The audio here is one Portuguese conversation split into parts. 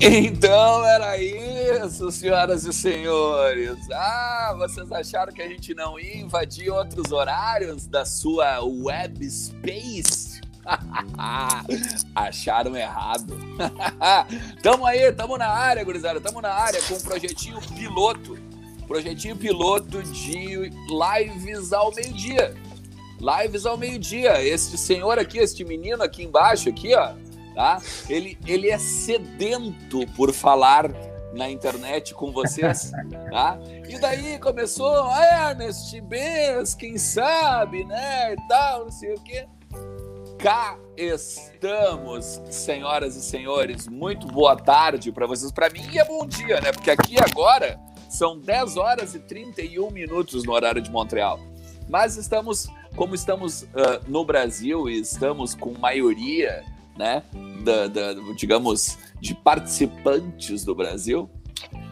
Então era isso, senhoras e senhores. Ah, vocês acharam que a gente não ia invadir outros horários da sua web space? Acharam errado. tamo aí, tamo na área, gurizada. Tamo na área com um projetinho piloto. Projetinho piloto de lives ao meio-dia. Lives ao meio-dia. Este senhor aqui, este menino aqui embaixo, aqui, ó tá? Ele, ele é sedento por falar na internet com vocês, tá? E daí começou, ah, Ernest Benz, quem sabe, né, e tal, não sei o quê. Cá estamos, senhoras e senhores. Muito boa tarde para vocês. Para mim é bom dia, né? Porque aqui agora são 10 horas e 31 minutos no horário de Montreal. Mas estamos, como estamos uh, no Brasil e estamos com maioria né, da, da, digamos, de participantes do Brasil.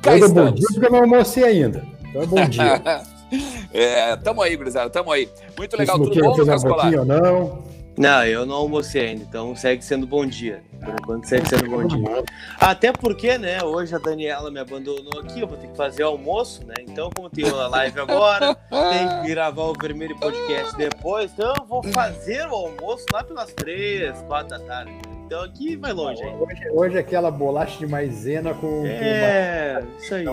Cá Todo bom dia, porque eu não almocei ainda. Então é bom dia. é, tamo aí, gurizada, tamo aí. Muito legal, tudo bom, Lucas Colar? não? Não, eu não almocei ainda, então segue sendo bom dia. Por enquanto segue sendo bom dia. Até porque, né, hoje a Daniela me abandonou aqui, eu vou ter que fazer almoço, né? Então, como tem a live agora, tem que gravar o Vermelho Podcast depois, então eu vou fazer o almoço lá pelas três, quatro da tarde. Então aqui vai longe. Hein? Hoje, hoje aquela bolacha de maisena com. É, com uma... isso aí.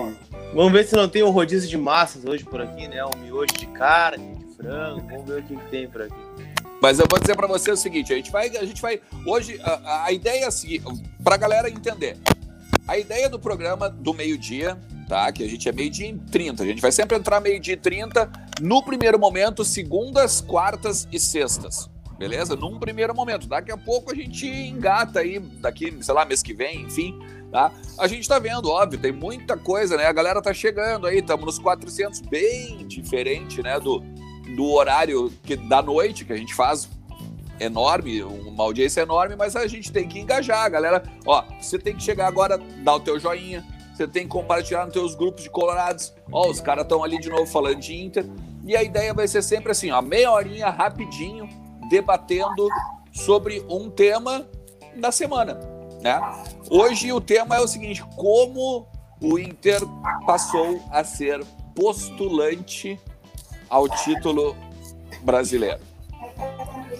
Vamos ver se não tem um rodízio de massas hoje por aqui, né? Um miojo de carne, de frango. Vamos ver o que, que tem por aqui. Mas eu vou dizer para você o seguinte: a gente vai, a gente vai hoje a, a ideia é a seguinte, para a galera entender. A ideia do programa do meio-dia, tá? Que a gente é meio-dia em 30. A gente vai sempre entrar meio-dia e 30 no primeiro momento, segundas, quartas e sextas. Beleza? Num primeiro momento. Daqui a pouco a gente engata aí, daqui, sei lá, mês que vem, enfim, tá? A gente tá vendo, óbvio, tem muita coisa, né? A galera tá chegando aí, estamos nos 400, bem diferente, né, do, do horário que, da noite que a gente faz enorme, uma audiência enorme, mas a gente tem que engajar, galera. Ó, você tem que chegar agora, dar o teu joinha, você tem que compartilhar nos teus grupos de colorados. Ó, os caras estão ali de novo falando de Inter. E a ideia vai ser sempre assim, ó, meia horinha rapidinho, debatendo sobre um tema da semana, né? Hoje o tema é o seguinte: como o Inter passou a ser postulante ao título brasileiro.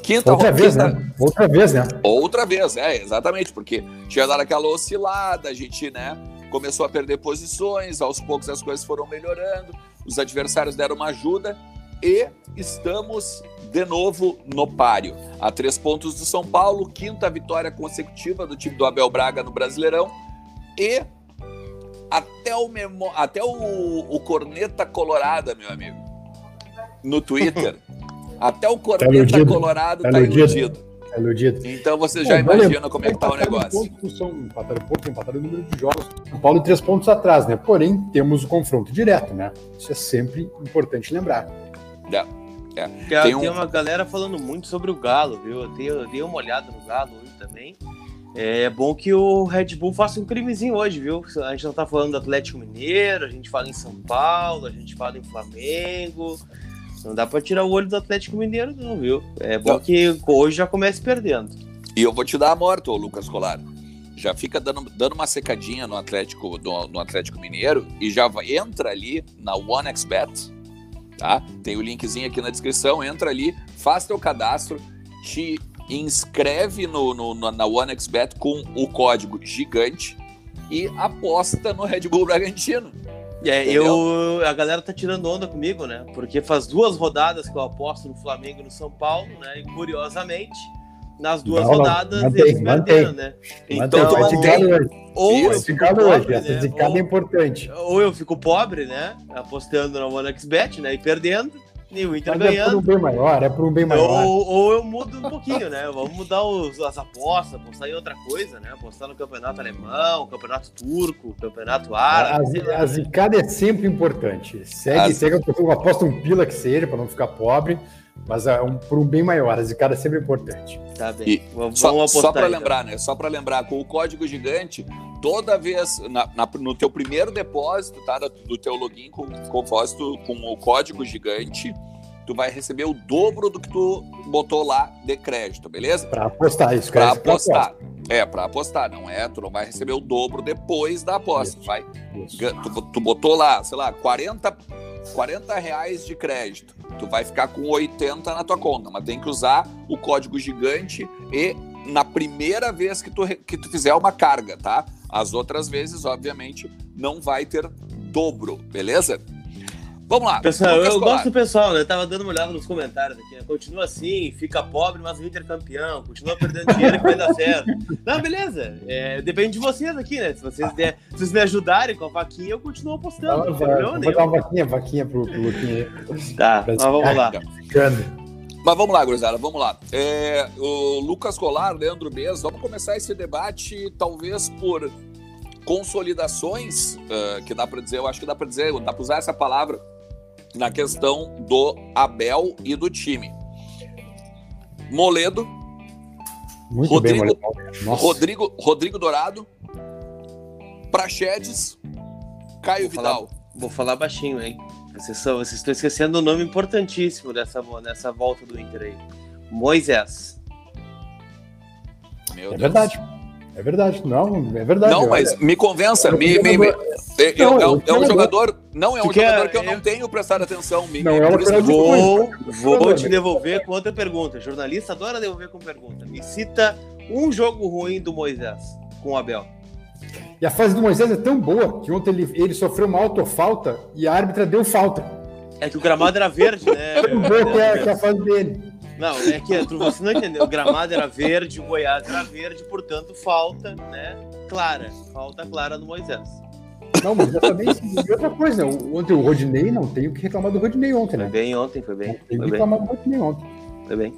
Quinta Outra vez, né? Outra vez, né? Outra vez, é, exatamente, porque tinha dado aquela oscilada, a gente, né, começou a perder posições, aos poucos as coisas foram melhorando, os adversários deram uma ajuda e estamos de novo no páreo. A três pontos do São Paulo, quinta vitória consecutiva do time do Abel Braga no Brasileirão e até o, memo... até o, o Corneta Colorada, meu amigo no Twitter. Até o Corneta tá Colorado tá, tá iludido. Tá iludido. Então você já imagina como é que tá o negócio. Pontos, são empataram pouco, empataram o número de jogos. O Paulo três pontos atrás, né? Porém, temos o confronto direto, né? Isso é sempre importante lembrar. É. É. Tem, tem, um... tem, uma galera falando muito sobre o Galo, viu? Eu dei, eu dei uma olhada no Galo hoje também. É bom que o Red Bull faça um crimezinho hoje, viu? A gente não tá falando do Atlético Mineiro, a gente fala em São Paulo, a gente fala em Flamengo. Não dá pra tirar o olho do Atlético Mineiro, não, viu? É bom não. que hoje já comece perdendo. E eu vou te dar a morte, ô Lucas Colar. Já fica dando, dando uma secadinha no Atlético, no, no Atlético Mineiro e já vai, entra ali na OneXBet, tá? Tem o linkzinho aqui na descrição, entra ali, faz teu cadastro, te inscreve no, no, na OneXBet com o código gigante e aposta no Red Bull Bragantino. É, eu, a galera tá tirando onda comigo, né? Porque faz duas rodadas que eu aposto no Flamengo e no São Paulo, né? E curiosamente, nas duas não, rodadas mantém, eles perderam, né? Então, mantém. ou Isso, eu fico pobre, hoje. Né? Essa zicada ou, é importante. Ou eu fico pobre, né? Apostando na OneXBet, né? E perdendo e o Inter Mas ganhando. É por um bem maior, é por um bem maior. Ou, ou eu mudo um pouquinho, né? Vamos mudar os, as apostas, apostar em outra coisa, né? Apostar no campeonato alemão, campeonato turco, campeonato árabe. A, a zicada é sempre importante. Segue, as... segue, aposta um pila que seja, para não ficar pobre. Mas é um, por um bem maior, a zicada é sempre importante. Tá bem. E vamos, só, vamos só para então. lembrar, né? Só para lembrar, com o código gigante, toda vez na, na, no teu primeiro depósito, tá? Do teu login com, com, com o código gigante, tu vai receber o dobro do que tu botou lá de crédito, beleza? Para apostar, isso. Para apostar. É, para apostar, não é? Tu não vai receber o dobro depois da aposta. Isso. Vai, Isso. Tu, tu, botou lá, sei lá, 40, 40 reais de crédito. Tu vai ficar com 80 na tua conta, mas tem que usar o código gigante e na primeira vez que tu, que tu fizer uma carga, tá? As outras vezes, obviamente, não vai ter dobro, beleza? Vamos lá. Pessoal, eu gosto do pessoal, né? Eu tava dando uma olhada nos comentários aqui. Né? Continua assim, fica pobre, mas o Inter é campeão. Continua perdendo dinheiro que vai dar certo. Não, beleza. É, depende de vocês aqui, né? Se vocês, der, se vocês me ajudarem com a vaquinha, eu continuo apostando. Não, não vou dar uma vaquinha, vaquinha pro, pro Luquinha. Tá, mas vamos lá. Mas vamos lá, gurizada, vamos lá. É, o Lucas Colar, Leandro Bez, vamos começar esse debate talvez por consolidações, uh, que dá para dizer, eu acho que dá para dizer, dá para usar essa palavra na questão do Abel e do time. Moledo, Muito Rodrigo, bem, Rodrigo, Rodrigo Dourado, Prachedes, Caio vou Vidal. Falar, vou falar baixinho, hein? Vocês, são, vocês estão esquecendo o um nome importantíssimo dessa, dessa volta do Inter aí. Moisés. Meu é Deus. verdade. É verdade, não, é verdade. Não, mas me convença, me, me, me, eu, é, é um jogador, não é um jogador que eu não tenho prestado atenção. Me, não, é uma vou, vou te devolver com outra pergunta. Jornalista adora devolver com pergunta. Me cita um jogo ruim do Moisés com o Abel. E a fase do Moisés é tão boa que ontem ele, ele sofreu uma autofalta e a árbitra deu falta. É que o gramado era verde, né? Tão boa que é, que é a fase dele. Não, é que você não entendeu. O gramado era verde, o Goiás era verde, portanto, falta, né? Clara. Falta clara no Moisés. Não, mas também e outra coisa, ontem o Rodinei não tem o que reclamar do Rodinei ontem, né? Foi bem ontem, foi bem. Não tem que reclamar do Rodinei ontem. Foi bem.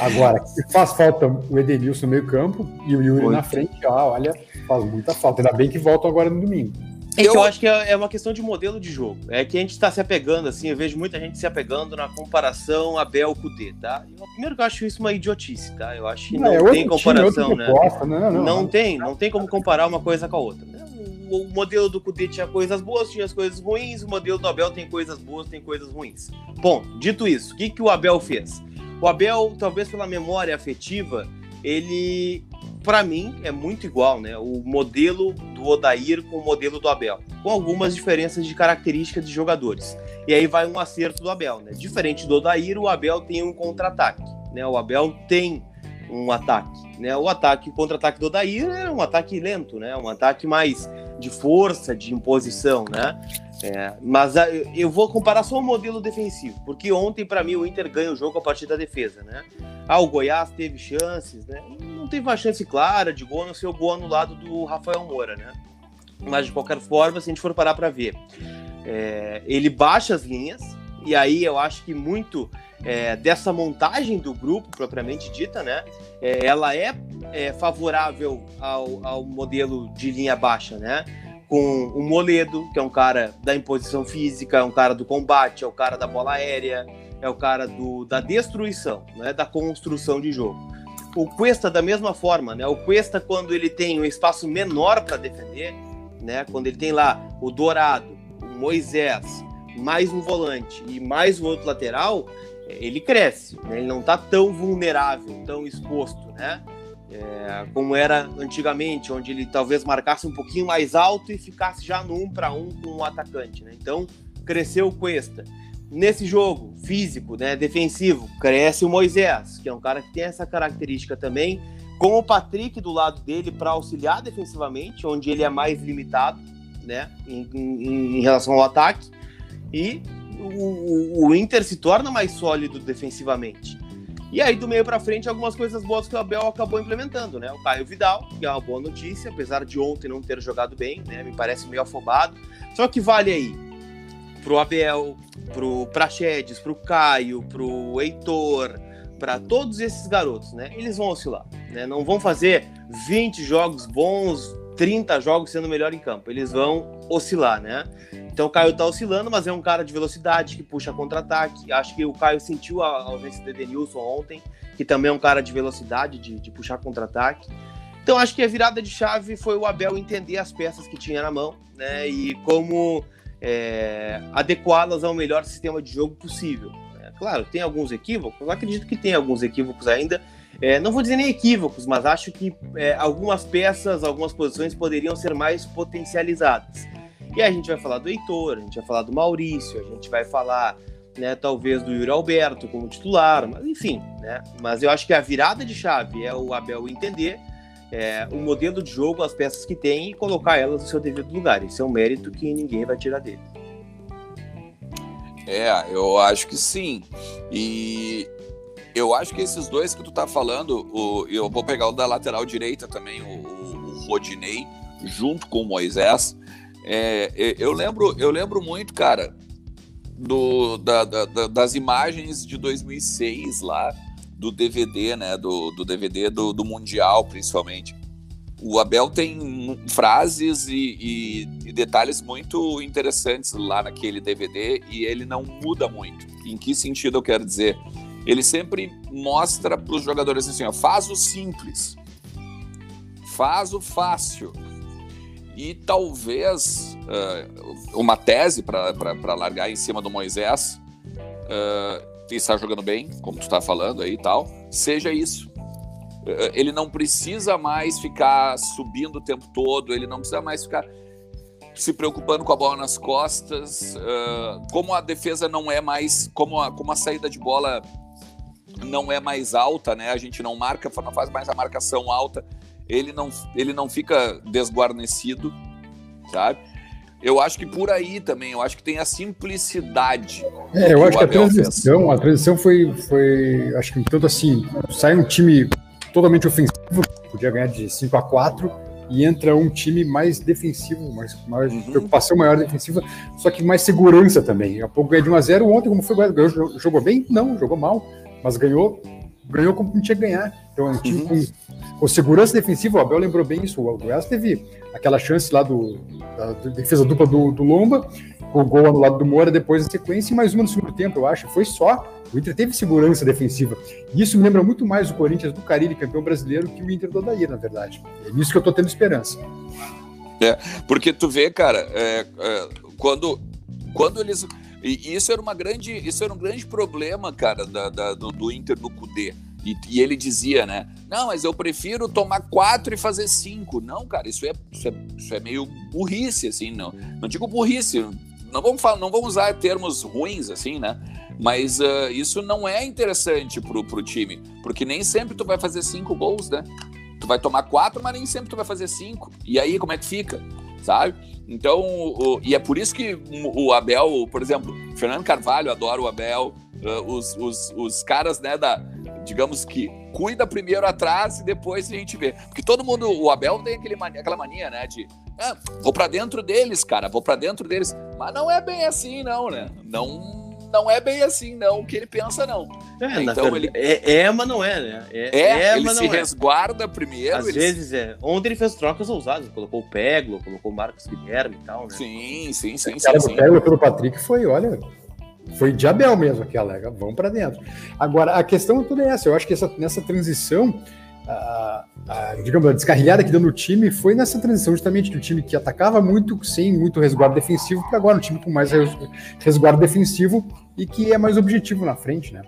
Agora, faz falta o Edenilson no meio campo e o Yuri Muito. na frente, ah, olha, faz muita falta. Ainda bem que voltam agora no domingo. É eu... eu acho que é, é uma questão de modelo de jogo. É que a gente está se apegando, assim, eu vejo muita gente se apegando na comparação Abel-Cudê, tá? Eu, primeiro que eu acho isso uma idiotice, tá? Eu acho que não, não é tem comparação, time, né? Proposta, não, não, não, tem, não tem como comparar uma coisa com a outra. Né? O, o modelo do Cudê tinha coisas boas, tinha as coisas ruins, o modelo do Abel tem coisas boas, tem coisas ruins. Bom, dito isso, o que, que o Abel fez? O Abel, talvez pela memória afetiva, ele para mim, é muito igual, né? O modelo do Odair com o modelo do Abel, com algumas diferenças de características de jogadores. E aí vai um acerto do Abel, né? Diferente do Odair, o Abel tem um contra-ataque, né? O Abel tem um ataque, né? O ataque, o contra-ataque do Odair é um ataque lento, né? Um ataque mais de força, de imposição, né? É, mas ah, eu vou comparar só o modelo defensivo, porque ontem, para mim, o Inter ganha o jogo a partir da defesa, né? Ah, o Goiás teve chances, né? Não teve uma chance clara de gol, não ser o gol anulado do Rafael Moura, né? Mas de qualquer forma, se a gente for parar para ver, é, ele baixa as linhas, e aí eu acho que muito é, dessa montagem do grupo, propriamente dita, né? É, ela é, é favorável ao, ao modelo de linha baixa, né? com o Moledo, que é um cara da imposição física, é um cara do combate, é o cara da bola aérea, é o cara do, da destruição, né, da construção de jogo. O Cuesta da mesma forma, né? O Cuesta quando ele tem um espaço menor para defender, né? Quando ele tem lá o Dourado, o Moisés, mais um volante e mais um outro lateral, ele cresce, né? Ele não está tão vulnerável, tão exposto, né? é, como era antigamente, onde ele talvez marcasse um pouquinho mais alto e ficasse já no um para um com o atacante. Né? Então, cresceu o Cuesta. Nesse jogo físico, né, defensivo, cresce o Moisés, que é um cara que tem essa característica também, com o Patrick do lado dele para auxiliar defensivamente, onde ele é mais limitado né, em, em, em relação ao ataque, e o, o Inter se torna mais sólido defensivamente. E aí, do meio para frente, algumas coisas boas que o Abel acabou implementando, né? O Caio Vidal, que é uma boa notícia, apesar de ontem não ter jogado bem, né? Me parece meio afobado. Só que vale aí pro Abel, pro Prachedes, pro Caio, pro Heitor, para todos esses garotos, né? Eles vão oscilar, né? Não vão fazer 20 jogos bons, 30 jogos sendo melhor em campo. Eles vão oscilar, né? Então o Caio tá oscilando, mas é um cara de velocidade que puxa contra-ataque. Acho que o Caio sentiu a ausência do Edenilson ontem, que também é um cara de velocidade, de, de puxar contra-ataque. Então acho que a virada de chave foi o Abel entender as peças que tinha na mão, né? E como é, adequá-las ao melhor sistema de jogo possível. Né? Claro, tem alguns equívocos, acredito que tem alguns equívocos ainda, é, não vou dizer nem equívocos, mas acho que é, algumas peças, algumas posições poderiam ser mais potencializadas. E a gente vai falar do Heitor, a gente vai falar do Maurício, a gente vai falar, né, talvez do Yuri Alberto como titular, mas enfim, né? Mas eu acho que a virada de chave é o Abel entender é, o modelo de jogo, as peças que tem e colocar elas no seu devido lugar. Esse é um mérito que ninguém vai tirar dele. É, eu acho que sim. E eu acho que esses dois que tu tá falando, o, eu vou pegar o da lateral direita também, o, o Rodinei, junto com o Moisés. É, eu lembro, eu lembro muito, cara, do, da, da, das imagens de 2006 lá, do DVD, né? Do, do DVD do, do Mundial, principalmente. O Abel tem frases e, e, e, detalhes muito interessantes lá naquele DVD e ele não muda muito. Em que sentido eu quero dizer? Ele sempre mostra para os jogadores assim: ó, faz o simples, faz o fácil. E talvez uh, uma tese para largar em cima do Moisés, uh, está jogando bem, como tu está falando aí e tal, seja isso. Uh, ele não precisa mais ficar subindo o tempo todo, ele não precisa mais ficar se preocupando com a bola nas costas. como a defesa não é mais, como a, como a saída de bola não é mais alta, né? A gente não marca, não faz mais a marcação alta. Ele não, ele não fica desguarnecido, sabe? Eu acho que por aí também, eu acho que tem a simplicidade. É, eu acho que a transição, fez. a transição foi, foi, acho que tanto assim, sai um time totalmente ofensivo, podia ganhar de 5 a 4 e entra um time mais defensivo, mais, mais uhum. preocupação maior defensiva, só que mais segurança também. A pouco ganha de 1 a 0 ontem, como foi, ganhou, jogou bem? Não, jogou mal mas ganhou ganhou como tinha que ganhar. Então, um time com, com, segurança defensiva, o Abel lembrou bem isso. O Goiás teve aquela chance lá do, da, da defesa dupla do, do Lomba, com o gol no lado do Moura depois da sequência, e mais uma no segundo tempo, eu acho. Foi só. O Inter teve segurança defensiva. E isso me lembra muito mais o Corinthians do Carilli, campeão brasileiro, que o Inter do Odair, na verdade. É nisso que eu tô tendo esperança. É, porque tu vê, cara, é, é, quando, quando eles e isso era uma grande, isso era um grande problema, cara, da, da do, do, Inter no Cudê. E, e, ele dizia, né? Não, mas eu prefiro tomar quatro e fazer cinco. Não, cara, isso é, isso é, isso é meio burrice, assim, não. Não digo burrice, não vamos falar, não vamos usar termos ruins, assim, né? Mas uh, isso não é interessante pro, pro time, porque nem sempre tu vai fazer cinco gols, né? Tu vai tomar quatro, mas nem sempre tu vai fazer cinco. E aí, como é que fica? Sabe? Então, o, e é por isso que o Abel, por exemplo, Fernando Carvalho adora o Abel, uh, os, os, os caras, né, da, digamos que cuida primeiro atrás e depois a gente vê. Porque todo mundo, o Abel tem aquele mania, aquela mania, né, de ah, vou para dentro deles, cara, vou para dentro deles. Mas não é bem assim, não, né? Não não é bem assim, não, o que ele pensa, não. É, então ele. É, é, mas não é, né? É, é, é ele se é. resguarda primeiro. Às ele... vezes é. Ontem ele fez trocas ousadas, colocou o Peglo, colocou o Marcos Guilherme e tal, né? Sim, sim, sim. sim, sim. O Peglo pelo Patrick foi, olha. Foi de Abel mesmo aquela, vamos para dentro. Agora, a questão toda é essa, eu acho que essa, nessa transição, a, a, digamos, a descarrilhada que deu no time foi nessa transição justamente do time que atacava muito, sem muito resguardo defensivo, para agora um time com mais resguardo defensivo e que é mais objetivo na frente, né?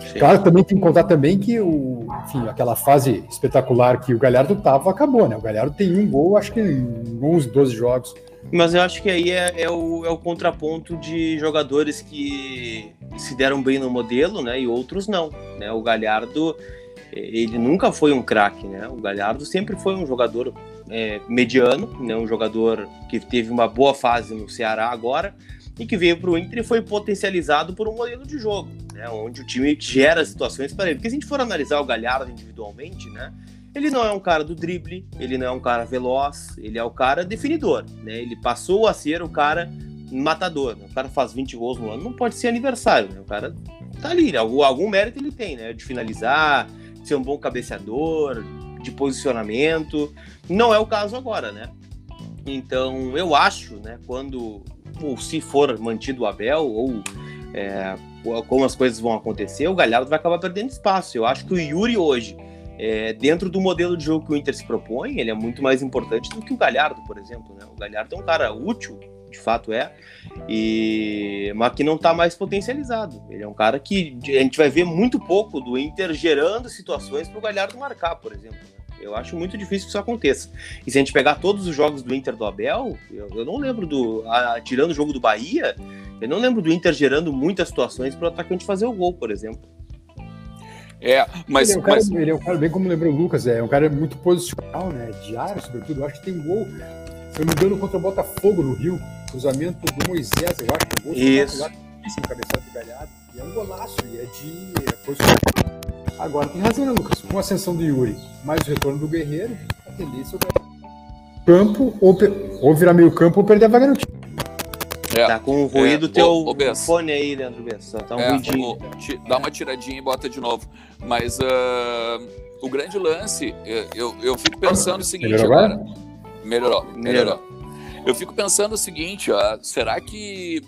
Sim. Claro, também tem que contar também que o, enfim, aquela fase espetacular que o Galhardo tava acabou, né? O Galhardo tem um gol, acho que em 11, 12 jogos. Mas eu acho que aí é, é, o, é o contraponto de jogadores que se deram bem no modelo, né? E outros não, né? O Galhardo ele nunca foi um craque, né? O Galhardo sempre foi um jogador é, mediano, né? Um jogador que teve uma boa fase no Ceará agora e que veio para o Inter e foi potencializado por um modelo de jogo, né? Onde o time gera situações para ele. Porque se a gente for analisar o Galhardo individualmente, né? Ele não é um cara do drible, ele não é um cara veloz, ele é o cara definidor, né? Ele passou a ser o cara matador. Né? O cara faz 20 gols no ano, não pode ser aniversário, né? O cara tá ali, né? algum, algum mérito ele tem, né? De finalizar, ser um bom cabeceador, de posicionamento. Não é o caso agora, né? Então, eu acho, né, quando, ou se for mantido o Abel, ou é, como as coisas vão acontecer, o Galhardo vai acabar perdendo espaço. Eu acho que o Yuri hoje, é, dentro do modelo de jogo que o Inter se propõe, ele é muito mais importante do que o Galhardo, por exemplo. Né? O Galhardo é um cara útil de fato é, e mas que não está mais potencializado. Ele é um cara que a gente vai ver muito pouco do Inter gerando situações para o Galhardo marcar, por exemplo. Eu acho muito difícil que isso aconteça. E se a gente pegar todos os jogos do Inter do Abel, eu, eu não lembro do. A, tirando o jogo do Bahia, eu não lembro do Inter gerando muitas situações para o atacante fazer o gol, por exemplo. É, mas ele é, um cara, mas... ele é um cara, bem como lembrou o Lucas, é um cara muito posicional, né? Diário, sobretudo. Eu acho que tem gol. Se eu não me engano, contra o Botafogo no Rio, cruzamento do Moisés, eu acho que o gol Isso. Lá, cabeçado do galhado. E é um golaço, e é de é posicional. Agora, tem razão, né, Lucas? Com a ascensão do Yuri, mais o retorno do Guerreiro, a tendência é campo, ou, ou virar meio campo ou perder a vaga no time. É. Tá com o ruído é. teu o, o fone aí, Leandro Bessa. Tá um é, ruidinho. dá uma tiradinha e bota de novo. Mas uh, o grande lance, eu, eu fico pensando o seguinte melhorou agora. Melhorou, melhorou. Eu fico pensando o seguinte, ó, será que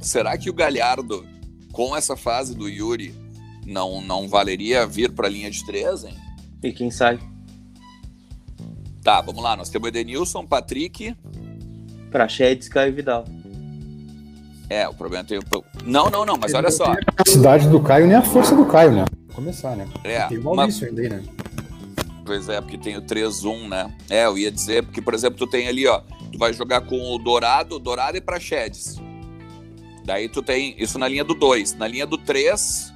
será que o Galhardo com essa fase do Yuri não não valeria vir para a linha de três, hein? E quem sai? Tá, vamos lá. Nós temos Edenilson, Patrick, Prachedes, Caio Vidal. É, o problema tem. Não, não, não, mas olha só. A capacidade do Caio nem a força do Caio, né? Vou começar, né? É, tem o Maurício mas... ainda, né? Pois é, porque tem o 3-1, né? É, eu ia dizer, porque, por exemplo, tu tem ali, ó, tu vai jogar com o Dourado, Dourado e Prachedes. Daí tu tem isso na linha do 2. Na linha do 3,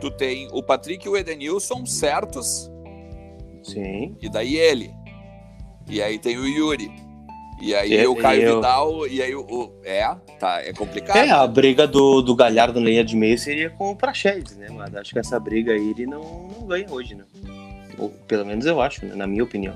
tu tem o Patrick e o Edenilson certos. Sim. E daí ele. E aí tem o Yuri. E aí é, o Caio eu... Vidal, e aí o, o, É, tá, é complicado. É, a briga do, do Galhardo na linha de meio seria com o Praxedes, né? Mas acho que essa briga aí ele não, não ganha hoje, né? Ou, pelo menos eu acho, né? na minha opinião.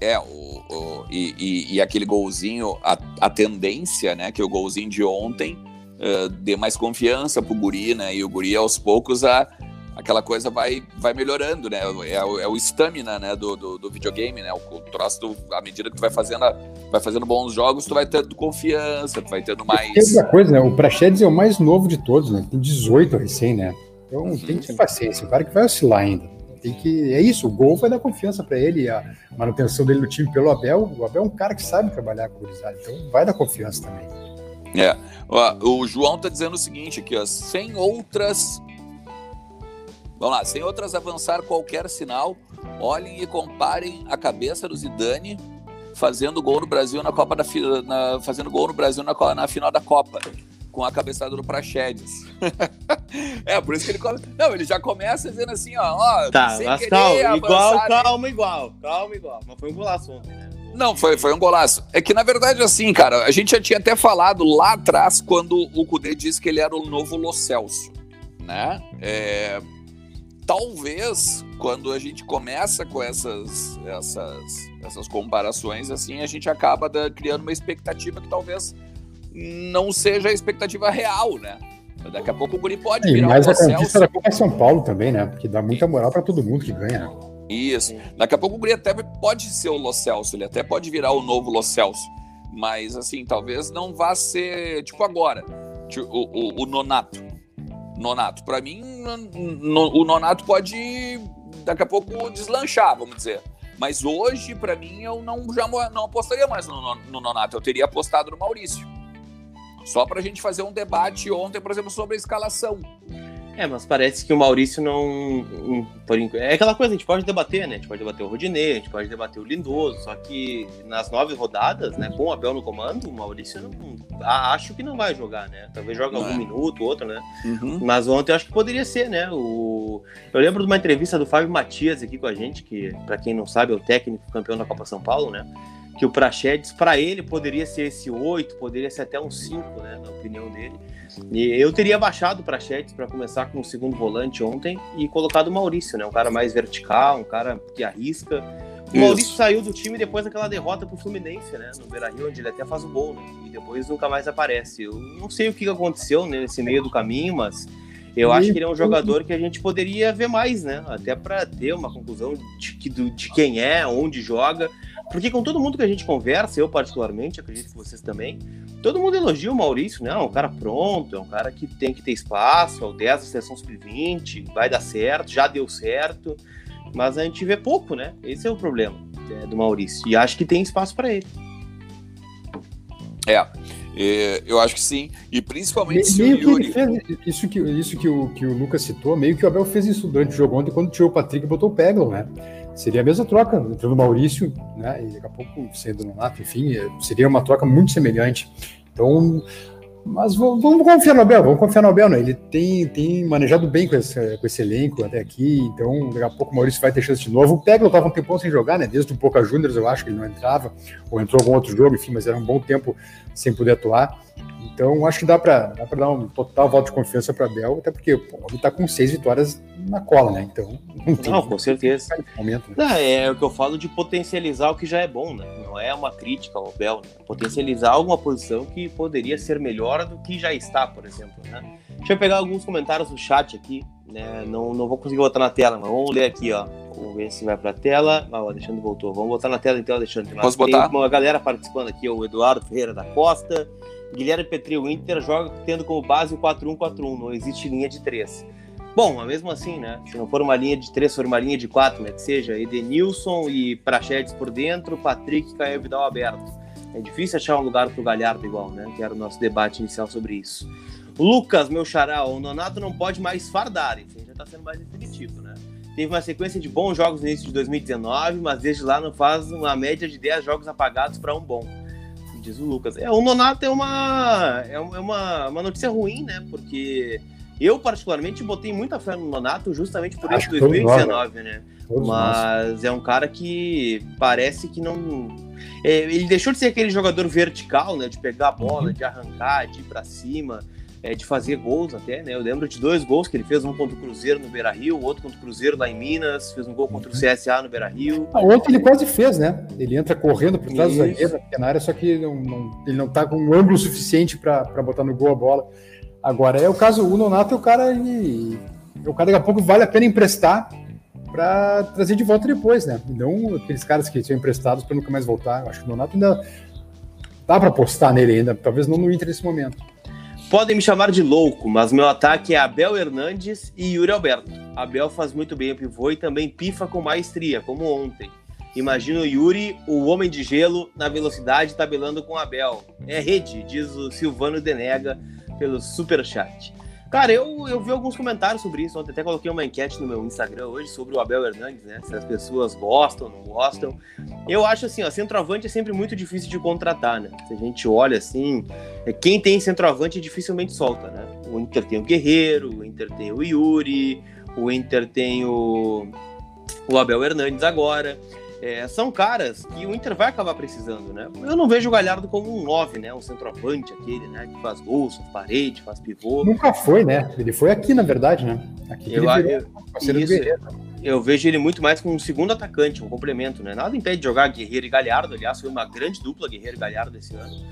É, o, o e, e, e, aquele golzinho, a, a tendência, né? Que o golzinho de ontem uh, dê mais confiança pro Guri, né? E o Guri aos poucos a aquela coisa vai, vai melhorando, né? É, é o estamina, né, do, do, do, videogame, né? O, o troço, do, à medida que tu vai fazendo, a, vai fazendo bons jogos, tu vai tendo confiança, tu vai tendo mais... Outra coisa, né? O Praxedes é o mais novo de todos, né? Tem 18 recém, né? Então uhum. tem que ter paciência, o cara que vai oscilar ainda. Tem que... É isso, o gol vai dar confiança para ele, a manutenção dele no time pelo Abel. O Abel é um cara que sabe trabalhar com o gurizada, então vai dar confiança também. É. O João tá dizendo o seguinte aqui, ó, sem outras Vamos lá, sem outras avançar qualquer sinal, olhem e comparem a cabeça do Zidane fazendo gol no Brasil na Copa da na, fazendo gol no Brasil na, na final da Copa com a cabeçada do Praxedes. é, por isso que ele come... Não, ele já começa dizendo assim, ó, ó tá, mas calma, igual, calma, igual, calma, igual. Mas foi um golaço ontem, né? Não, foi, foi um golaço. É que, na verdade, assim, cara, a gente já tinha até falado lá atrás, quando o Cudê disse que ele era o novo Lo Celso, né? É, talvez quando a gente começa com essas, essas, essas comparações, assim, a gente acaba da, criando uma expectativa que talvez não seja a expectativa real, né? Daqui a pouco o Guri pode virar mas a conquista da Copa São Paulo também, né? Porque dá muita moral para todo mundo que ganha. Né? Isso. Daqui a pouco o Guri até pode ser o Lo Celso, ele até pode virar o novo Lo Celso. Mas, assim, talvez não vá ser, tipo, agora, o, o, o Nonato. Nonato. Para mim, no, o Nonato pode daqui a pouco deslanchar, vamos dizer. Mas hoje, para mim, eu não já não apostaria mais no, no, Nonato. Eu teria apostado no Maurício. Só para a gente fazer um debate ontem, por exemplo, sobre a escalação. É, mas parece que o Maurício não. Por, é aquela coisa, a gente pode debater, né? A gente pode debater o Rodinei, a gente pode debater o Lindoso, só que nas nove rodadas, né, com o Abel no comando, o Maurício não. Acho que não vai jogar, né? Talvez jogue algum é. minuto, outro, né? Uhum. Mas ontem eu acho que poderia ser, né? O... Eu lembro de uma entrevista do Fábio Matias aqui com a gente, que, para quem não sabe, é o técnico campeão da Copa São Paulo, né? Que o Prachedes, para ele, poderia ser esse oito, poderia ser até um cinco, né? Na opinião dele. E eu teria baixado para Chetes para começar com o segundo volante ontem e colocado o Maurício, né? Um cara mais vertical, um cara que arrisca. O Maurício saiu do time depois daquela derrota pro Fluminense, né? No Beira-Rio, onde ele até faz o gol, né? E depois nunca mais aparece. Eu não sei o que aconteceu nesse meio do caminho, mas eu acho que ele é um jogador que a gente poderia ver mais, né? Até para ter uma conclusão de, de, de quem é, onde joga. Porque com todo mundo que a gente conversa, eu particularmente, acredito que vocês também, todo mundo elogia o Maurício, né? É um cara pronto, é um cara que tem que ter espaço, é o 10 da seleção sub-20, vai dar certo, já deu certo, mas a gente vê pouco, né? Esse é o problema é, do Maurício. E acho que tem espaço para ele. É, eu acho que sim. E principalmente se meio o Yuri. Fez, isso que, isso que, o, que o Lucas citou, meio que o Abel fez isso durante o jogo ontem, quando tirou o Patrick e botou o Peglo, né? Seria a mesma troca, entrando o Maurício, né? E daqui a pouco sendo Nonato, enfim, seria uma troca muito semelhante. Então, mas vamos, vamos, confiar no Abel, vamos confiar no Abel, né? Ele tem, tem manejado bem com esse, com esse elenco até aqui, então daqui a pouco o Maurício vai ter chance de novo. O Peglo estava um tempão sem jogar, né? Desde o Boca Juniors eu acho que ele não entrava, ou entrou algum outro jogo, enfim, mas era um bom tempo sem poder atuar. Então, acho que dá para dar um total voto de confiança para Abel, até porque pô, ele está com seis vitórias na cola, né? Então, não, não com certeza. Momento, né? não, é o que eu falo de potencializar o que já é bom, né? Não é uma crítica ao Abel, né? Potencializar alguma posição que poderia ser melhor do que já está, por exemplo, né? Deixa eu pegar alguns comentários do chat aqui, né? Não, não vou conseguir botar na tela, mas vamos ler aqui, ó. Vamos ver se vai para a tela. Ah, o Alexandre voltou. Vamos botar na tela então, Alexandre. Posso botar? Tem uma galera participando aqui, o Eduardo Ferreira da Costa, Guilherme Petri, o Inter joga tendo como base o 4-1-4-1, não existe linha de 3. Bom, mas mesmo assim, né? Se não for uma linha de 3, for uma linha de 4, né? Que seja Edenilson e Prachedes por dentro, Patrick e Caio Vidal aberto. É difícil achar um lugar pro Galhardo igual, né? Que era o nosso debate inicial sobre isso. Lucas, meu xará, o Nonato não pode mais fardar, isso já tá sendo mais definitivo, né? Teve uma sequência de bons jogos no início de 2019, mas desde lá não faz uma média de 10 jogos apagados para um bom diz o Lucas. É, o Nonato é uma, é uma, uma notícia ruim, né? Porque eu, particularmente, botei muita fé no Nonato justamente por isso, 2019, né? Todos Mas nós. é um cara que parece que não. É, ele deixou de ser aquele jogador vertical, né? De pegar a bola, uhum. de arrancar, de ir pra cima é, de fazer gols até, né? Eu lembro de dois gols que ele fez, um contra o Cruzeiro no Beira Rio, outro contra o Cruzeiro lá em Minas, fez um gol contra o uhum. CSA no Beira Rio. Ah, outro ele quase fez, né? Ele entra correndo por trás Isso. do zagueiro na área, só que não, não, ele não tá com um ângulo suficiente para botar no gol a bola. Agora, é o caso, o Nonato é o cara, ele, é o cara daqui a pouco vale a pena emprestar para trazer de volta depois, né? Não aqueles caras que são emprestados para nunca mais voltar. Eu acho que o Nonato ainda dá para apostar nele ainda, talvez não no Inter nesse momento. Podem me chamar de louco, mas meu ataque é Abel Hernandes e Yuri Alberto. Abel faz muito bem o pivô e também pifa com maestria, como ontem. Imagino Yuri, o homem de gelo, na velocidade, tabelando com Abel. É rede, diz o Silvano Denega pelo superchat. Cara, eu, eu vi alguns comentários sobre isso ontem, até coloquei uma enquete no meu Instagram hoje sobre o Abel Hernandes, né? Se as pessoas gostam, não gostam. Eu acho assim, ó, centroavante é sempre muito difícil de contratar, né? Se a gente olha assim, é, quem tem centroavante dificilmente solta, né? O Inter tem o Guerreiro, o Inter tem o Yuri, o Inter tem o, o Abel Hernandes agora. É, são caras que o Inter vai acabar precisando, né? Eu não vejo o Galhardo como um 9, né? Um centroavante, aquele, né? Que faz gols, faz parede, faz pivô. Nunca foi, né? Ele foi aqui, na verdade, né? Aqui eu, virou, eu, isso, eu vejo ele muito mais como um segundo atacante, um complemento, né? Nada impede de jogar Guerreiro e Galhardo, aliás, foi uma grande dupla Guerreiro e Galhardo esse ano.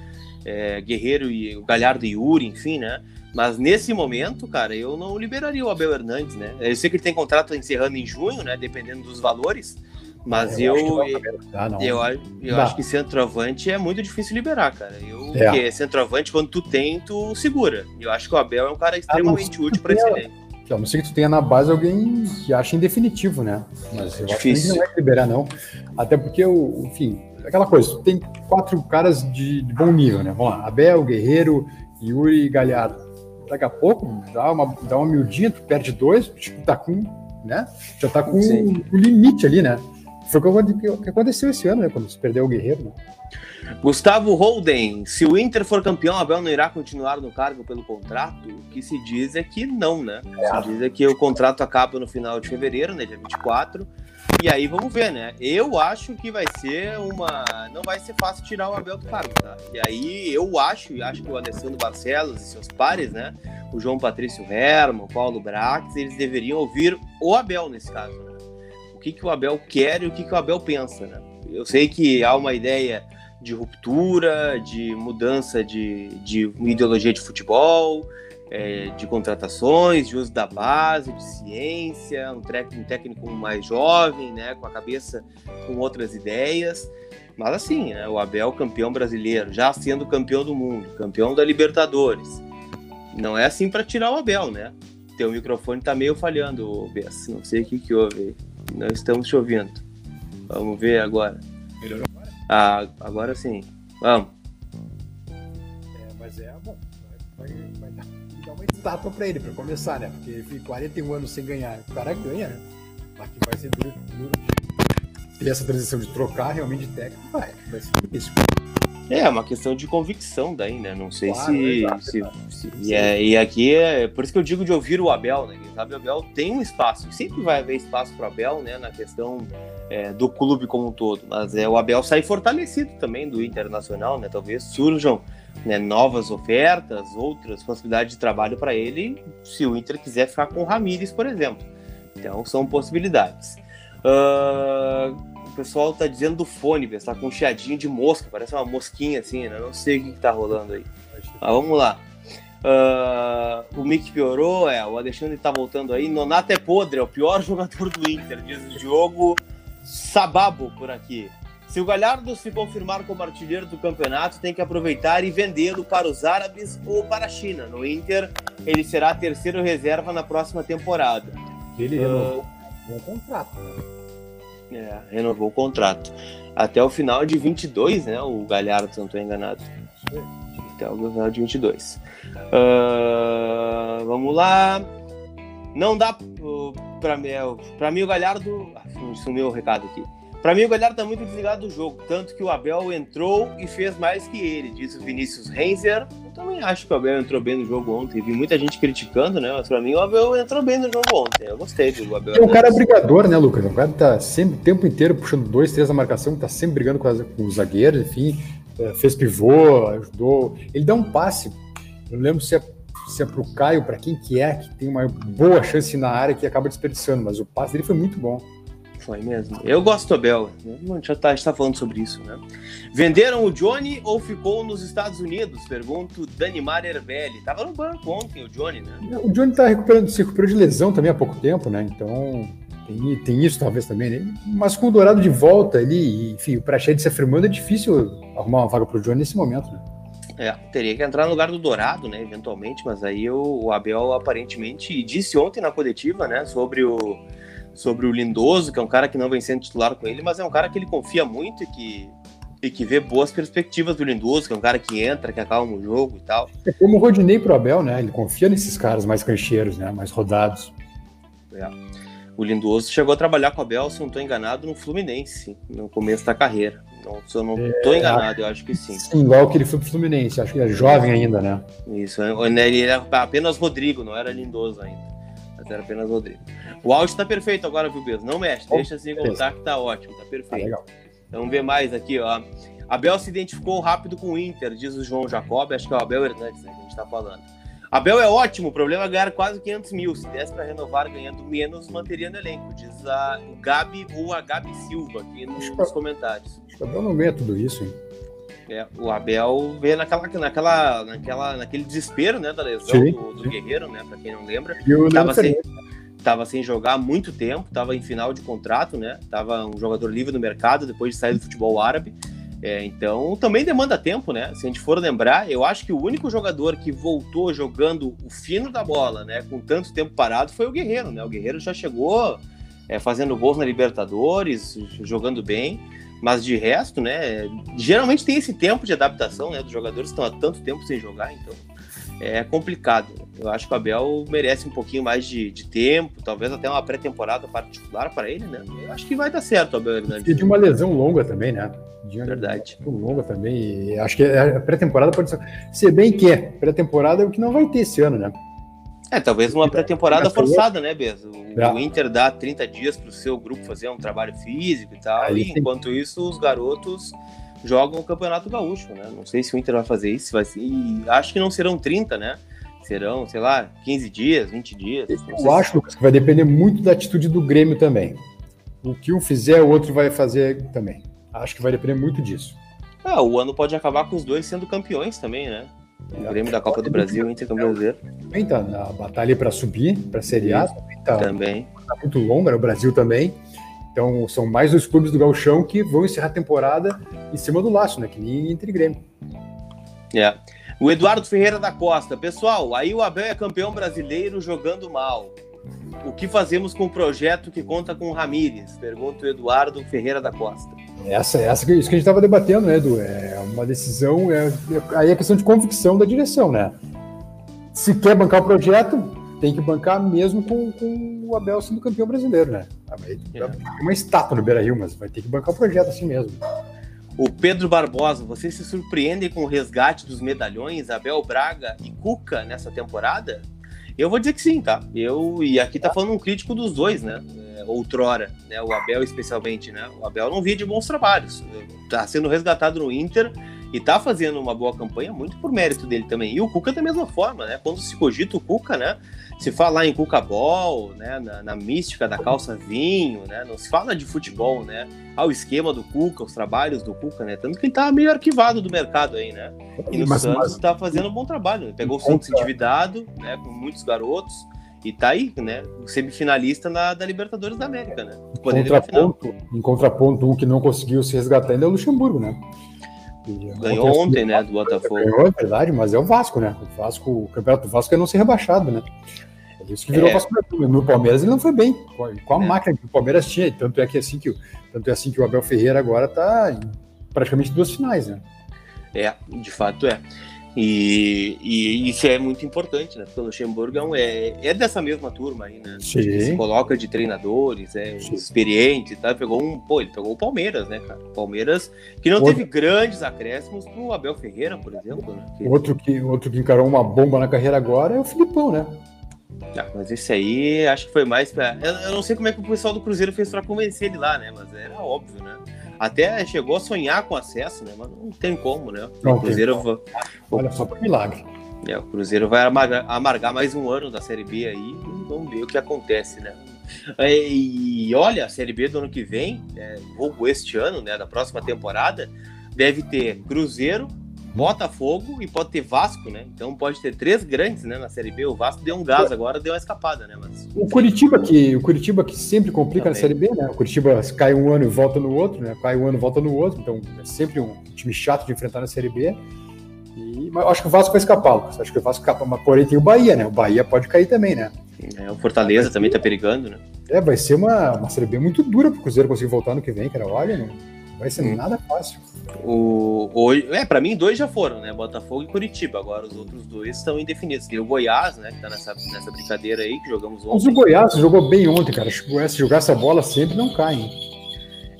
É, Guerreiro e o Galhardo e Yuri, enfim, né? Mas nesse momento, cara, eu não liberaria o Abel Hernandes, né? Eu sei que ele tem contrato encerrando em junho, né? Dependendo dos valores. Mas eu, eu, ah, eu, eu acho que centroavante é muito difícil liberar, cara. Eu, é. Porque centroavante, quando tu tem, tu segura. Eu acho que o Abel é um cara extremamente útil para esse elenco. A não ser que tu tenha na base alguém que acha indefinitivo, né? Mas eu Difícil. acho que não vai liberar, não. Até porque, enfim, aquela coisa, tu tem quatro caras de, de bom nível, né? Vamos lá, Abel, Guerreiro, Yuri e Galhardo. Daqui a pouco, dá uma, dá uma miudinha, tu perde dois, tipo, tá com, né? Já tá com o limite ali, né? Foi o que aconteceu esse ano, né? Quando se perdeu o Guerreiro. Né? Gustavo Holden, se o Inter for campeão, Abel não irá continuar no cargo pelo contrato? O que se diz é que não, né? É. Se diz é que o contrato acaba no final de fevereiro, né? Dia 24. E aí vamos ver, né? Eu acho que vai ser uma. Não vai ser fácil tirar o Abel do cargo, tá? E aí eu acho, e acho que o Alessandro Barcelos e seus pares, né? O João Patrício Herman, o Paulo Brax, eles deveriam ouvir o Abel nesse caso, né? Que, que o Abel quer e o que, que o Abel pensa. Né? Eu sei que há uma ideia de ruptura, de mudança de, de ideologia de futebol, é, de contratações, de uso da base, de ciência, um, um técnico mais jovem, né, com a cabeça com outras ideias. Mas assim, né, o Abel campeão brasileiro, já sendo campeão do mundo, campeão da Libertadores. Não é assim para tirar o Abel, né? Teu microfone tá meio falhando, Bess. Não sei o que, que houve. Não estamos te ouvindo. Vamos ver agora. Melhorou agora? Ah, agora sim. Vamos. Mas é bom, vai, vai, dar, dar, uma estátua para ele, para começar, né? Porque ele fica 41 anos sem ganhar. O cara ganha, né? Mas que vai ser duro, duro ter essa transição de trocar realmente de técnico, vai, vai ser difícil. É, uma questão de convicção daí, né? Não sei claro, se. Se, se e, é, e, aqui é. Por isso que eu digo de ouvir o Abel, né? Quem sabe o Abel tem um espaço. Sempre vai haver espaço para o Abel, né? Na questão é, do clube como um todo. Mas é, o Abel sai fortalecido também do Internacional, né? Talvez surjam né, novas ofertas, outras possibilidades de trabalho para ele, se o Inter quiser ficar com o Ramires, por exemplo. Então são possibilidades. Uh pessoal tá dizendo do fone, está com um chiadinho de mosca, parece uma mosquinha assim, né? Não sei o que, que tá rolando aí. Mas vamos lá. Uh, o Mick piorou, é, o Alexandre tá voltando aí. Nonato é podre, é o pior jogador do Inter, diz o Diogo Sababo por aqui. Se o Galhardo se confirmar como artilheiro do campeonato, tem que aproveitar e vendê-lo para os árabes ou para a China. No Inter, ele será terceiro reserva na próxima temporada. Ele renovou uh, um contrato, né? É, renovou o contrato. Até o final de 22, né? O Galhardo, se não estou enganado. Até o final de 22. Uh, vamos lá. Não dá para mim, para mim o Galhardo. Ah, sumiu o recado aqui. Para mim, o Galhardo tá muito desligado do jogo, tanto que o Abel entrou e fez mais que ele, disse o Vinícius Renzer. Eu também acho que o Abel entrou bem no jogo ontem. Vi muita gente criticando, né? Mas para mim, o Abel entrou bem no jogo ontem. Eu gostei do Abel. É um cara brigador, né, Lucas? O cara tá sempre o tempo inteiro puxando dois, três na marcação, tá sempre brigando com, as, com os zagueiros, enfim. É, fez pivô, ajudou. Ele dá um passe. Eu lembro se é se é pro Caio, para quem que é, que tem uma boa chance na área que acaba desperdiçando, mas o passe dele foi muito bom. Foi mesmo. Eu gosto do Abel. A gente já está tá falando sobre isso, né? Venderam o Johnny ou ficou nos Estados Unidos? Pergunto Danimar Erbelli. Tava no banco ontem o Johnny, né? O Johnny tá recuperando, se recuperou de lesão também há pouco tempo, né? Então tem, tem isso talvez também, né? Mas com o Dourado de volta ali, enfim, o Prachete se afirmando, é difícil arrumar uma vaga pro Johnny nesse momento, né? É, teria que entrar no lugar do Dourado, né, eventualmente, mas aí o, o Abel aparentemente disse ontem na coletiva, né, sobre o, sobre o Lindoso, que é um cara que não vem sendo titular com ele, mas é um cara que ele confia muito e que, e que vê boas perspectivas do Lindoso, que é um cara que entra, que acalma o jogo e tal. É como o Rodinei pro Abel, né? Ele confia nesses caras mais cancheiros, né? Mais rodados. É. O Lindoso chegou a trabalhar com o Abel, se não estou enganado, no Fluminense, no começo da carreira. Então, se eu não estou é, enganado, eu acho que sim. Sim, igual que ele foi pro Fluminense, acho que ele é jovem ainda, né? Isso, ele era apenas Rodrigo, não era Lindoso ainda era apenas Rodrigo. O áudio tá perfeito agora, viu, Bezo? Não mexe, deixa assim voltar que tá ótimo, tá perfeito. Então, vamos ver mais aqui, ó. Abel se identificou rápido com o Inter, diz o João Jacob, acho que é o Abel Hernandes né, que a gente tá falando. Abel é ótimo, o problema é ganhar quase 500 mil. Se desse para renovar ganhando menos, manteria no elenco, diz a, o Gabi ou a Gabi Silva aqui nos, nos comentários. Acho que o Abel não ganha tudo isso, hein? É, o Abel vê naquela, naquela, naquela, naquele desespero né, da lesão sim, do, do Guerreiro, né? Para quem não lembra. Tava sem, tava sem jogar há muito tempo, tava em final de contrato, né? Tava um jogador livre no mercado depois de sair do futebol árabe. É, então também demanda tempo, né? Se a gente for lembrar, eu acho que o único jogador que voltou jogando o fino da bola, né? Com tanto tempo parado, foi o Guerreiro, né? O Guerreiro já chegou é, fazendo gols na Libertadores, jogando bem. Mas de resto, né? Geralmente tem esse tempo de adaptação, né? Dos jogadores que estão há tanto tempo sem jogar, então é complicado. Eu acho que o Abel merece um pouquinho mais de, de tempo, talvez até uma pré-temporada particular para ele, né? Eu acho que vai dar certo, Abel Hernandes. E de uma lesão longa também, né? De uma Verdade. Lesão longa também. E acho que a pré-temporada pode ser. Se bem que é, pré-temporada é o que não vai ter esse ano, né? É, talvez uma pré-temporada forçada, né, Bez? O, é. o, Inter dá 30 dias para o seu grupo fazer um trabalho físico e tal, Aí, e enquanto isso os garotos jogam o Campeonato Gaúcho, né? Não sei se o Inter vai fazer isso, vai ser... e acho que não serão 30, né? Serão, sei lá, 15 dias, 20 dias. Eu acho que vai depender muito da atitude do Grêmio também. O que um fizer, o outro vai fazer também. Acho que vai depender muito disso. Ah, o ano pode acabar com os dois sendo campeões também, né? O Grêmio da Copa do Brasil, Inter campeão brasileiro. Também tá na batalha para subir, para a Série A. Também tá, também. tá muito longa, né? o Brasil também. Então são mais dois clubes do Gauchão que vão encerrar a temporada em cima do laço, né? Que nem entre Grêmio. É. O Eduardo Ferreira da Costa. Pessoal, aí o Abel é campeão brasileiro jogando mal. O que fazemos com o projeto que conta com o Ramírez? Pergunta o Eduardo Ferreira da Costa. Essa, essa isso que a gente estava debatendo, né, Edu? É uma decisão, é, aí é questão de convicção da direção, né? Se quer bancar o projeto, tem que bancar mesmo com, com o Abel sendo campeão brasileiro, né? É uma estátua no Beira Rio, mas vai ter que bancar o projeto assim mesmo. O Pedro Barbosa, vocês se surpreendem com o resgate dos medalhões Abel Braga e Cuca nessa temporada? Eu vou dizer que sim, tá? Eu, e aqui tá falando um crítico dos dois, né? É, outrora, né? O Abel especialmente, né? O Abel não via de bons trabalhos. Tá sendo resgatado no Inter e tá fazendo uma boa campanha muito por mérito dele também. E o Cuca da mesma forma, né? Quando se cogita o Cuca, né? Se fala em Cuca Ball, né? Na, na, mística da calça vinho, né? Não se fala de futebol, né? Ah, o esquema do Cuca, os trabalhos do Cuca, né? Tanto que ele tá meio arquivado do mercado aí, né? E no mas, Santos mas... tá fazendo um bom trabalho. Né? Pegou o Santos endividado, né? Com muitos garotos. E tá aí, né? Semifinalista na, da Libertadores da América, né? Em contraponto, em contraponto, um que não conseguiu se resgatar ainda é o Luxemburgo, né? Ganhou ontem, né, do Botafogo. Ganhou, é verdade, mas é o Vasco, né? O Vasco, o campeonato do Vasco é não ser rebaixado, né? É isso que virou é. Vasco No Palmeiras ele não foi bem. Com a é. máquina que o Palmeiras tinha, tanto é que assim que tanto é assim que o Abel Ferreira agora tá em praticamente duas finais, né? É, de fato é. E, e, isso é muito importante, né? Porque o Luxemburgo é, é, é, dessa mesma turma aí, né? Sim. Se coloca de treinadores, é Sim. experiente, tá? Pegou um, pô, ele pegou o Palmeiras, né, cara? Palmeiras que não outro... teve grandes acréscimos pro Abel Ferreira, por exemplo, né? Que... Outro que outro que encarou uma bomba na carreira agora é o Filipão, né? Ah, mas esse aí acho que foi mais pra. Eu, eu, não sei como é que o pessoal do Cruzeiro fez pra convencer ele lá, né? Mas era óbvio, né? Até chegou a sonhar com acesso, né? Mas não tem como, né? Não, o Cruzeiro. Olha só por milagre. É, o Cruzeiro vai amargar, amargar, mais um ano da Série B aí e vamos ver o que acontece, né? E, e olha, a Série B do ano que vem, é, ou este ano, né? Da próxima temporada, deve ter Cruzeiro, Botafogo e pode ter Vasco, né? Então pode ter três grandes, né, na Série B. O Vasco deu um gás agora, deu uma escapada, né? Mas... O Curitiba que o Curitiba que sempre complica Também. na Série B, né? O Curitiba cai um ano e volta no outro, né? Cai um ano e volta no outro, então é sempre um time chato de enfrentar na Série B. E mas acho que o Vasco vai escapar, Lucas. Acho que o Vasco escapa, mas porém tem o Bahia, né? O Bahia pode cair também, né? É, o Fortaleza também tá perigando, né? É, vai ser uma, uma Série B muito dura pro Cruzeiro conseguir voltar no que vem, cara. Olha, não vai ser hum. nada fácil. O, o, é, para mim, dois já foram, né? Botafogo e Curitiba. Agora os outros dois estão indefinidos. Tem o Goiás, né? Que tá nessa, nessa brincadeira aí que jogamos ontem. Mas o Goiás jogou bem ontem, cara. Se jogar essa bola sempre não cai, hein?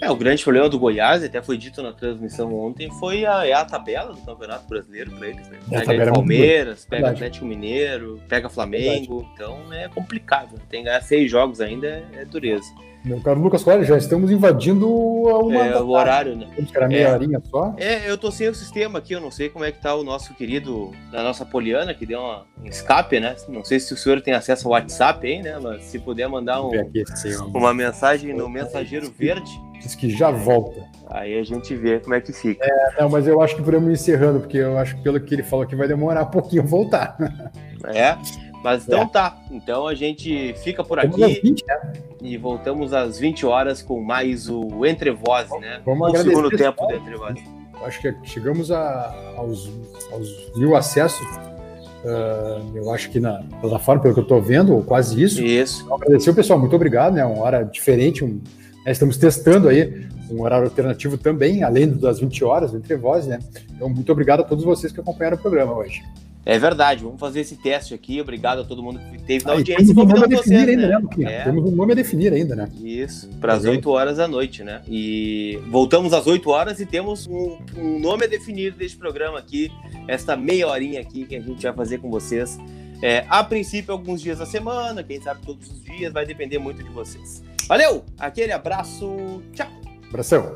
É, o grande problema do Goiás, até foi dito na transmissão ontem, foi a, é a tabela do Campeonato Brasileiro para eles. Né? Pega é Palmeiras, pega Verdade. Atlético Mineiro, pega Flamengo. Verdade. Então é complicado. Tem que ganhar seis jogos ainda, é, é dureza. Meu caro Lucas olha, já estamos invadindo uma é, o horário, né? Era meia é, horinha só. É, eu tô sem o sistema aqui, eu não sei como é que tá o nosso querido, a nossa Poliana, que deu uma, um escape, né? Não sei se o senhor tem acesso ao WhatsApp aí, né? Mas se puder mandar um, aqui, uma mensagem no mensageiro verde. Diz que já volta. Aí a gente vê como é que fica. É, não, mas eu acho que podemos ir encerrando, porque eu acho que pelo que ele falou que vai demorar um pouquinho a voltar. É. Mas então é. tá. Então a gente fica por aqui 20, né? e voltamos às 20 horas com mais o Entre Voz, né? Vamos o segundo tempo do Entre Voz. Acho que chegamos a, aos, aos mil acessos. Uh, eu acho que na plataforma, pelo que eu estou vendo, quase isso. Isso. Então, agradecer o pessoal, muito obrigado, né? Uma hora diferente, um, né? estamos testando aí um horário alternativo também, além das 20 horas, entre vozes, né? Então, muito obrigado a todos vocês que acompanharam o programa hoje. É verdade, vamos fazer esse teste aqui. Obrigado a todo mundo que teve na ah, audiência. Temos um nome a definir vocês, ainda, né? é. Temos um nome a definir ainda, né? Isso, para as 8 horas da noite, né? E voltamos às 8 horas e temos um, um, nome a definir deste programa aqui, esta meia horinha aqui que a gente vai fazer com vocês. É, a princípio, alguns dias da semana, quem sabe todos os dias, vai depender muito de vocês. Valeu, aquele abraço, tchau. Abração.